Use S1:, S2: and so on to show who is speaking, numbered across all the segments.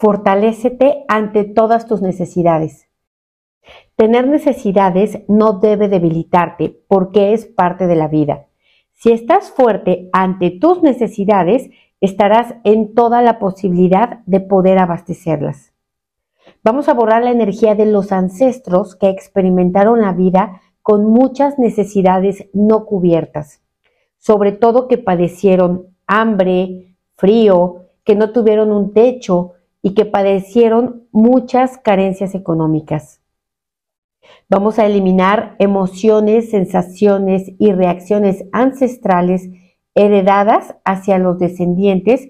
S1: Fortalécete ante todas tus necesidades. Tener necesidades no debe debilitarte porque es parte de la vida. Si estás fuerte ante tus necesidades, estarás en toda la posibilidad de poder abastecerlas. Vamos a borrar la energía de los ancestros que experimentaron la vida con muchas necesidades no cubiertas, sobre todo que padecieron hambre, frío, que no tuvieron un techo y que padecieron muchas carencias económicas. Vamos a eliminar emociones, sensaciones y reacciones ancestrales heredadas hacia los descendientes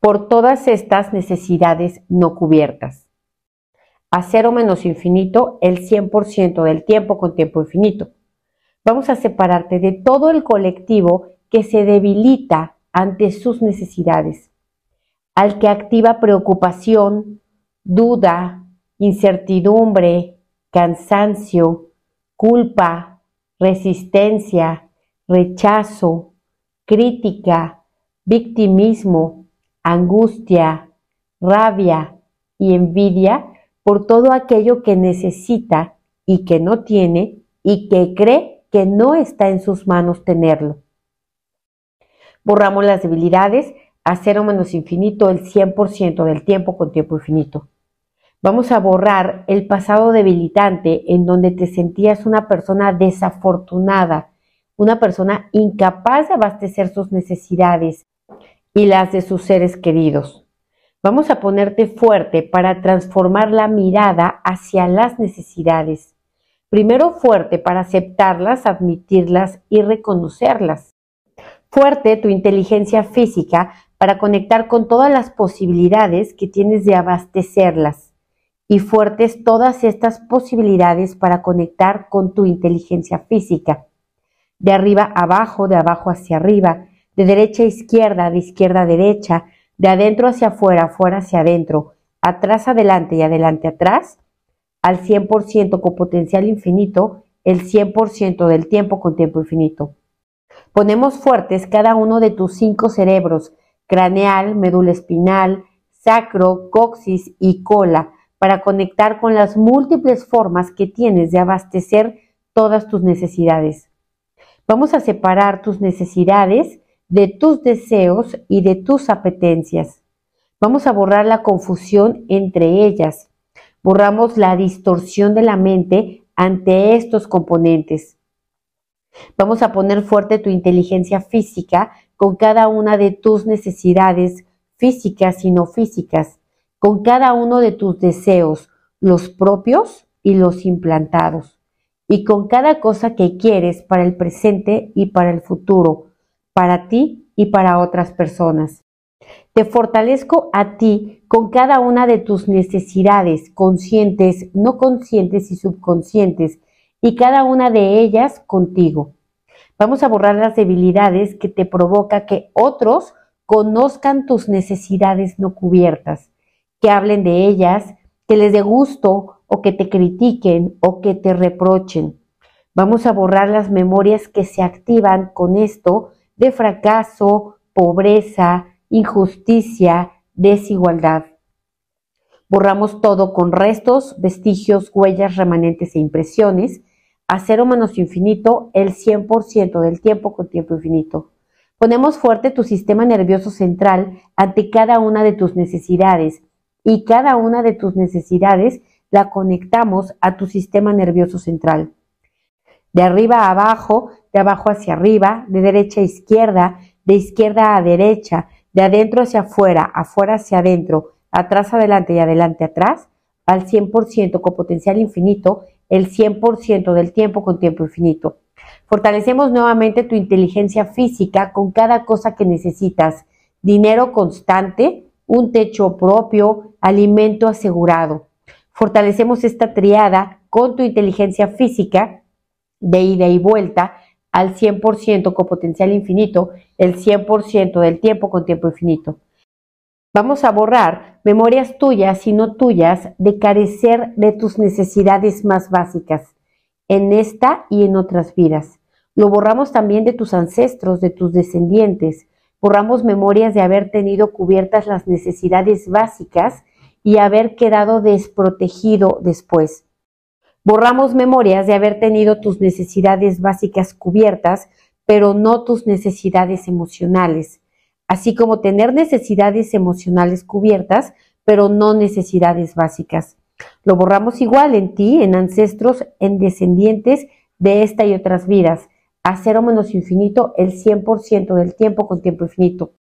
S1: por todas estas necesidades no cubiertas. A cero menos infinito el 100% del tiempo con tiempo infinito. Vamos a separarte de todo el colectivo que se debilita ante sus necesidades, al que activa preocupación, duda, incertidumbre, cansancio, culpa, resistencia, rechazo, crítica, victimismo, angustia, rabia y envidia por todo aquello que necesita y que no tiene y que cree que no está en sus manos tenerlo. Borramos las debilidades a cero menos infinito el 100% del tiempo con tiempo infinito. Vamos a borrar el pasado debilitante en donde te sentías una persona desafortunada, una persona incapaz de abastecer sus necesidades y las de sus seres queridos. Vamos a ponerte fuerte para transformar la mirada hacia las necesidades. Primero fuerte para aceptarlas, admitirlas y reconocerlas. Fuerte tu inteligencia física para conectar con todas las posibilidades que tienes de abastecerlas y fuertes todas estas posibilidades para conectar con tu inteligencia física. De arriba a abajo, de abajo hacia arriba, de derecha a izquierda, de izquierda a derecha, de adentro hacia afuera, afuera hacia adentro, atrás adelante y adelante atrás, al 100% con potencial infinito, el 100% del tiempo con tiempo infinito. Ponemos fuertes cada uno de tus cinco cerebros, craneal, médula espinal, sacro, coxis y cola, para conectar con las múltiples formas que tienes de abastecer todas tus necesidades. Vamos a separar tus necesidades de tus deseos y de tus apetencias. Vamos a borrar la confusión entre ellas. Borramos la distorsión de la mente ante estos componentes. Vamos a poner fuerte tu inteligencia física con cada una de tus necesidades físicas y no físicas con cada uno de tus deseos, los propios y los implantados, y con cada cosa que quieres para el presente y para el futuro, para ti y para otras personas. Te fortalezco a ti con cada una de tus necesidades conscientes, no conscientes y subconscientes, y cada una de ellas contigo. Vamos a borrar las debilidades que te provoca que otros conozcan tus necesidades no cubiertas que hablen de ellas, que les dé gusto o que te critiquen o que te reprochen. Vamos a borrar las memorias que se activan con esto de fracaso, pobreza, injusticia, desigualdad. Borramos todo con restos, vestigios, huellas, remanentes e impresiones. A cero menos infinito, el 100% del tiempo con tiempo infinito. Ponemos fuerte tu sistema nervioso central ante cada una de tus necesidades y cada una de tus necesidades la conectamos a tu sistema nervioso central. De arriba a abajo, de abajo hacia arriba, de derecha a izquierda, de izquierda a derecha, de adentro hacia afuera, afuera hacia adentro, atrás adelante y adelante atrás, al 100% con potencial infinito, el 100% del tiempo con tiempo infinito. Fortalecemos nuevamente tu inteligencia física con cada cosa que necesitas. Dinero constante, un techo propio, alimento asegurado. Fortalecemos esta triada con tu inteligencia física de ida y vuelta al 100% con potencial infinito, el 100% del tiempo con tiempo infinito. Vamos a borrar memorias tuyas y no tuyas de carecer de tus necesidades más básicas en esta y en otras vidas. Lo borramos también de tus ancestros, de tus descendientes, borramos memorias de haber tenido cubiertas las necesidades básicas y haber quedado desprotegido después. Borramos memorias de haber tenido tus necesidades básicas cubiertas, pero no tus necesidades emocionales, así como tener necesidades emocionales cubiertas, pero no necesidades básicas. Lo borramos igual en ti, en ancestros, en descendientes de esta y otras vidas, a cero menos infinito el 100% del tiempo con tiempo infinito.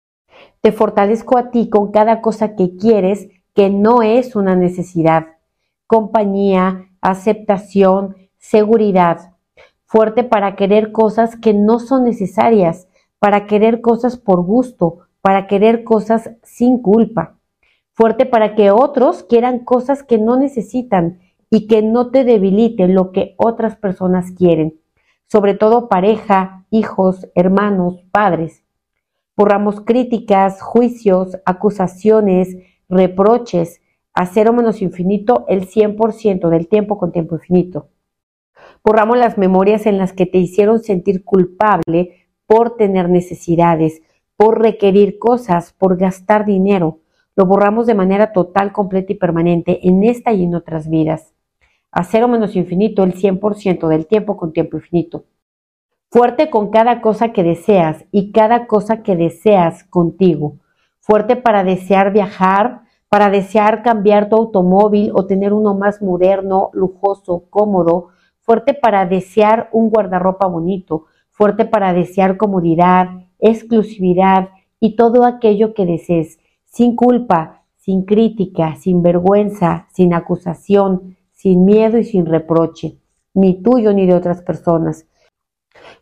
S1: Te fortalezco a ti con cada cosa que quieres que no es una necesidad. Compañía, aceptación, seguridad. Fuerte para querer cosas que no son necesarias, para querer cosas por gusto, para querer cosas sin culpa. Fuerte para que otros quieran cosas que no necesitan y que no te debiliten lo que otras personas quieren, sobre todo pareja, hijos, hermanos, padres. Borramos críticas, juicios, acusaciones, reproches, a cero menos infinito el 100% del tiempo con tiempo infinito. Borramos las memorias en las que te hicieron sentir culpable por tener necesidades, por requerir cosas, por gastar dinero. Lo borramos de manera total, completa y permanente en esta y en otras vidas. A cero menos infinito el 100% del tiempo con tiempo infinito. Fuerte con cada cosa que deseas y cada cosa que deseas contigo. Fuerte para desear viajar, para desear cambiar tu automóvil o tener uno más moderno, lujoso, cómodo. Fuerte para desear un guardarropa bonito. Fuerte para desear comodidad, exclusividad y todo aquello que desees. Sin culpa, sin crítica, sin vergüenza, sin acusación, sin miedo y sin reproche, ni tuyo ni de otras personas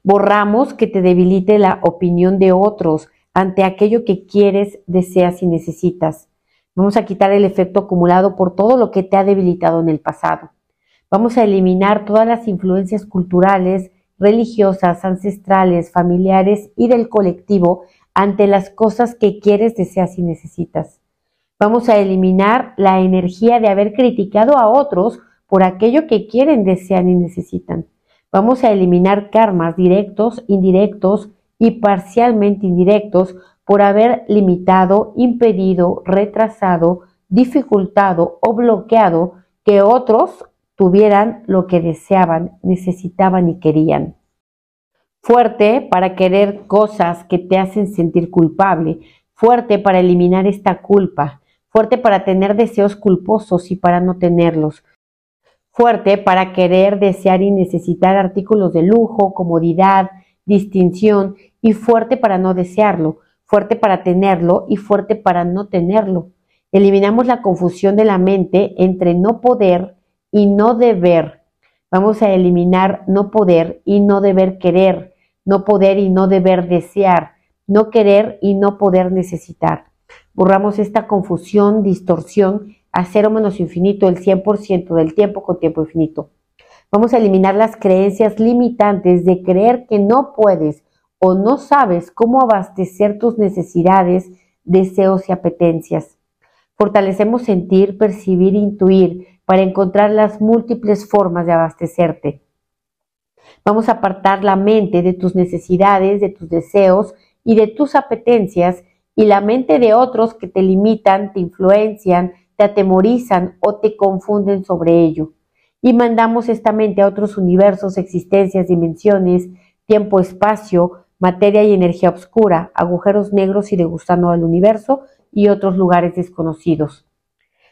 S1: Borramos que te debilite la opinión de otros ante aquello que quieres, deseas y necesitas. Vamos a quitar el efecto acumulado por todo lo que te ha debilitado en el pasado. Vamos a eliminar todas las influencias culturales, religiosas, ancestrales, familiares y del colectivo ante las cosas que quieres, deseas y necesitas. Vamos a eliminar la energía de haber criticado a otros por aquello que quieren, desean y necesitan. Vamos a eliminar karmas directos, indirectos y parcialmente indirectos por haber limitado, impedido, retrasado, dificultado o bloqueado que otros tuvieran lo que deseaban, necesitaban y querían. Fuerte para querer cosas que te hacen sentir culpable, fuerte para eliminar esta culpa, fuerte para tener deseos culposos y para no tenerlos, fuerte para querer, desear y necesitar artículos de lujo, comodidad, distinción y fuerte para no desearlo, fuerte para tenerlo y fuerte para no tenerlo. Eliminamos la confusión de la mente entre no poder y no deber. Vamos a eliminar no poder y no deber querer, no poder y no deber desear, no querer y no poder necesitar. Borramos esta confusión, distorsión a cero menos infinito el 100% del tiempo con tiempo infinito. Vamos a eliminar las creencias limitantes de creer que no puedes o no sabes cómo abastecer tus necesidades, deseos y apetencias. Fortalecemos sentir, percibir intuir para encontrar las múltiples formas de abastecerte. Vamos a apartar la mente de tus necesidades, de tus deseos y de tus apetencias y la mente de otros que te limitan, te influencian, te atemorizan o te confunden sobre ello. Y mandamos esta mente a otros universos, existencias, dimensiones, tiempo, espacio, materia y energía oscura, agujeros negros y de gusano universo y otros lugares desconocidos.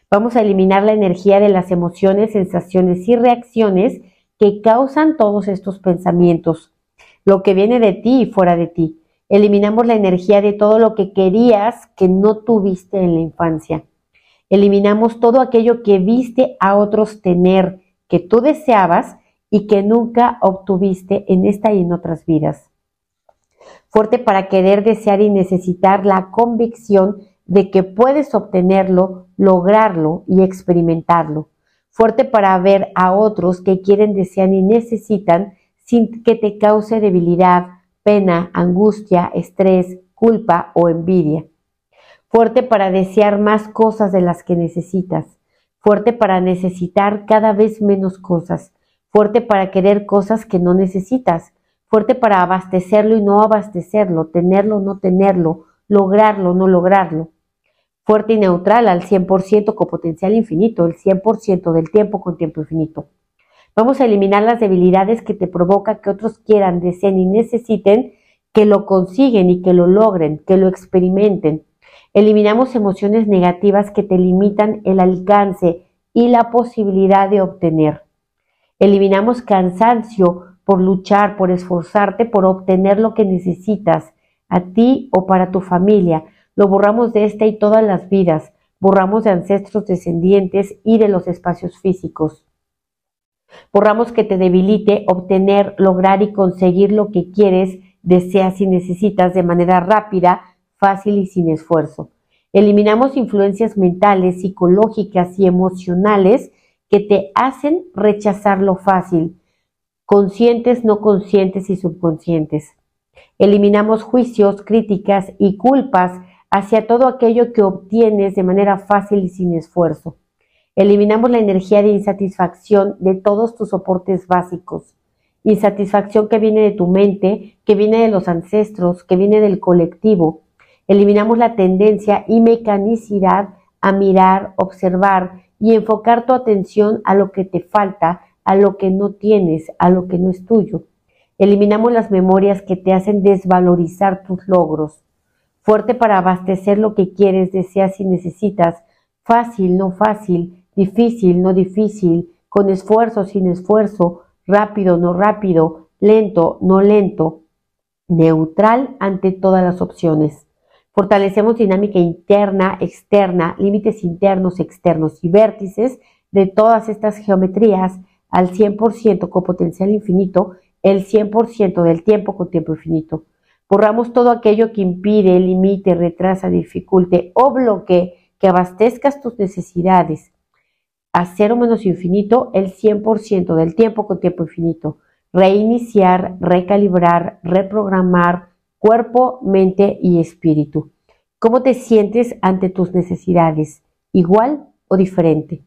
S1: Vamos a eliminar la energía de las emociones, sensaciones y reacciones que causan todos estos pensamientos, lo que viene de ti y fuera de ti. Eliminamos la energía de todo lo que querías que no tuviste en la infancia. Eliminamos todo aquello que viste a otros tener, que tú deseabas y que nunca obtuviste en esta y en otras vidas. Fuerte para querer, desear y necesitar la convicción de que puedes obtenerlo, lograrlo y experimentarlo. Fuerte para ver a otros que quieren, desean y necesitan sin que te cause debilidad, pena, angustia, estrés, culpa o envidia. Fuerte para desear más cosas de las que necesitas, fuerte para necesitar cada vez menos cosas, fuerte para querer cosas que no necesitas, fuerte para abastecerlo y no abastecerlo, tenerlo o no tenerlo, lograrlo no lograrlo, fuerte y neutral al 100% con potencial infinito, el 100% del tiempo con tiempo infinito. Vamos a eliminar las debilidades que te provoca que otros quieran, deseen y necesiten que lo consiguen y que lo logren, que lo experimenten. Eliminamos emociones negativas que te limitan el alcance y la posibilidad de obtener. Eliminamos cansancio por luchar, por esforzarte, por obtener lo que necesitas a ti o para tu familia, lo borramos de esta y todas las vidas, borramos de ancestros descendientes y de los espacios físicos. Borramos que te debilite obtener, lograr y conseguir lo que quieres, deseas y necesitas de manera rápida, fácil y sin esfuerzo. Eliminamos influencias mentales, psicológicas y emocionales que te hacen rechazar lo fácil, conscientes, no conscientes y subconscientes. Eliminamos juicios, críticas y culpas hacia todo aquello que obtienes de manera fácil y sin esfuerzo. Eliminamos la energía de insatisfacción de todos tus soportes básicos. Insatisfacción que viene de tu mente, que viene de los ancestros, que viene del colectivo. Eliminamos la tendencia y mecanicidad a mirar, observar y enfocar tu atención a lo que te falta, a lo que no tienes, a lo que no es tuyo. Eliminamos las memorias que te hacen desvalorizar tus logros fuerte para abastecer lo que quieres, deseas y necesitas, fácil, no fácil, difícil, no difícil, con esfuerzo, sin esfuerzo, rápido, no rápido, lento, no lento, neutral ante todas las opciones. Fortalecemos dinámica interna, externa, límites internos, externos y vértices de todas estas geometrías al 100% con potencial infinito, el 100% del tiempo con tiempo infinito. Borramos todo aquello que impide, limite, retrasa, dificulte o bloquee que abastezcas tus necesidades a cero menos infinito el 100% del tiempo con tiempo infinito. Reiniciar, recalibrar, reprogramar cuerpo, mente y espíritu. ¿Cómo te sientes ante tus necesidades? ¿Igual o diferente?